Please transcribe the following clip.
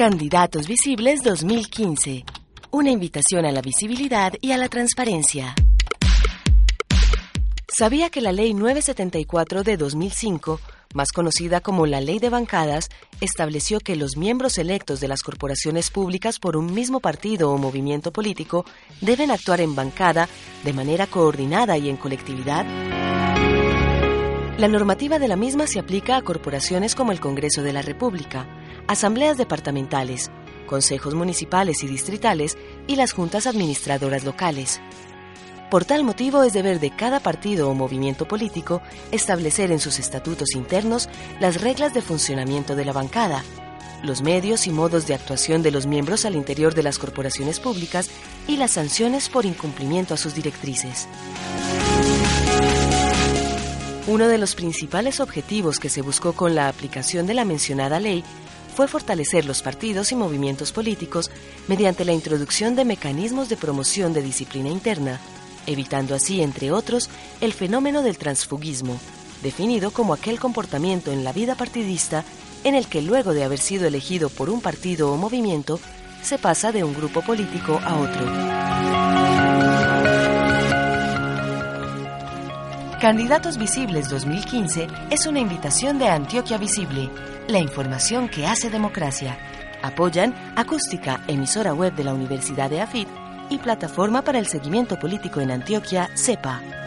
Candidatos Visibles 2015. Una invitación a la visibilidad y a la transparencia. Sabía que la Ley 974 de 2005, más conocida como la Ley de Bancadas, estableció que los miembros electos de las corporaciones públicas por un mismo partido o movimiento político deben actuar en bancada de manera coordinada y en colectividad. La normativa de la misma se aplica a corporaciones como el Congreso de la República, asambleas departamentales, consejos municipales y distritales y las juntas administradoras locales. Por tal motivo es deber de cada partido o movimiento político establecer en sus estatutos internos las reglas de funcionamiento de la bancada, los medios y modos de actuación de los miembros al interior de las corporaciones públicas y las sanciones por incumplimiento a sus directrices. Uno de los principales objetivos que se buscó con la aplicación de la mencionada ley fue fortalecer los partidos y movimientos políticos mediante la introducción de mecanismos de promoción de disciplina interna, evitando así, entre otros, el fenómeno del transfugismo, definido como aquel comportamiento en la vida partidista en el que luego de haber sido elegido por un partido o movimiento, se pasa de un grupo político a otro. Candidatos Visibles 2015 es una invitación de Antioquia Visible, la información que hace democracia. Apoyan Acústica, emisora web de la Universidad de AFIT, y Plataforma para el Seguimiento Político en Antioquia, CEPA.